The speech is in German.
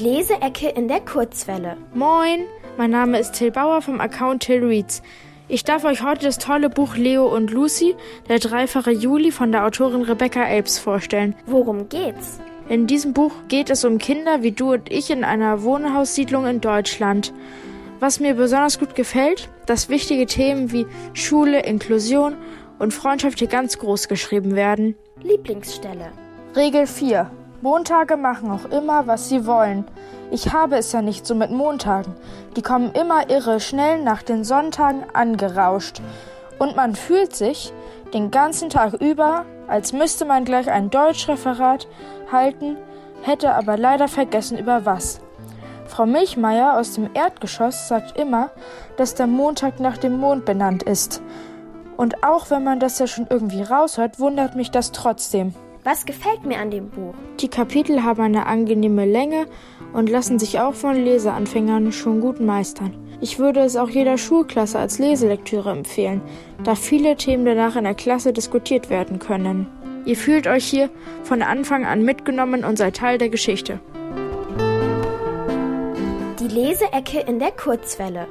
Leseecke in der Kurzwelle. Moin, mein Name ist Till Bauer vom Account Till Reads. Ich darf euch heute das tolle Buch Leo und Lucy, der dreifache Juli von der Autorin Rebecca Apes vorstellen. Worum geht's? In diesem Buch geht es um Kinder wie du und ich in einer Wohnhaussiedlung in Deutschland. Was mir besonders gut gefällt, dass wichtige Themen wie Schule, Inklusion und Freundschaft hier ganz groß geschrieben werden. Lieblingsstelle. Regel 4. Montage machen auch immer, was sie wollen. Ich habe es ja nicht so mit Montagen. Die kommen immer irre schnell nach den Sonntagen angerauscht. Und man fühlt sich den ganzen Tag über, als müsste man gleich ein Deutschreferat halten, hätte aber leider vergessen über was. Frau Milchmeier aus dem Erdgeschoss sagt immer, dass der Montag nach dem Mond benannt ist. Und auch wenn man das ja schon irgendwie raushört, wundert mich das trotzdem. Was gefällt mir an dem Buch? Die Kapitel haben eine angenehme Länge und lassen sich auch von Leseanfängern schon gut meistern. Ich würde es auch jeder Schulklasse als Leselektüre empfehlen, da viele Themen danach in der Klasse diskutiert werden können. Ihr fühlt euch hier von Anfang an mitgenommen und seid Teil der Geschichte. Die Leseecke in der Kurzwelle.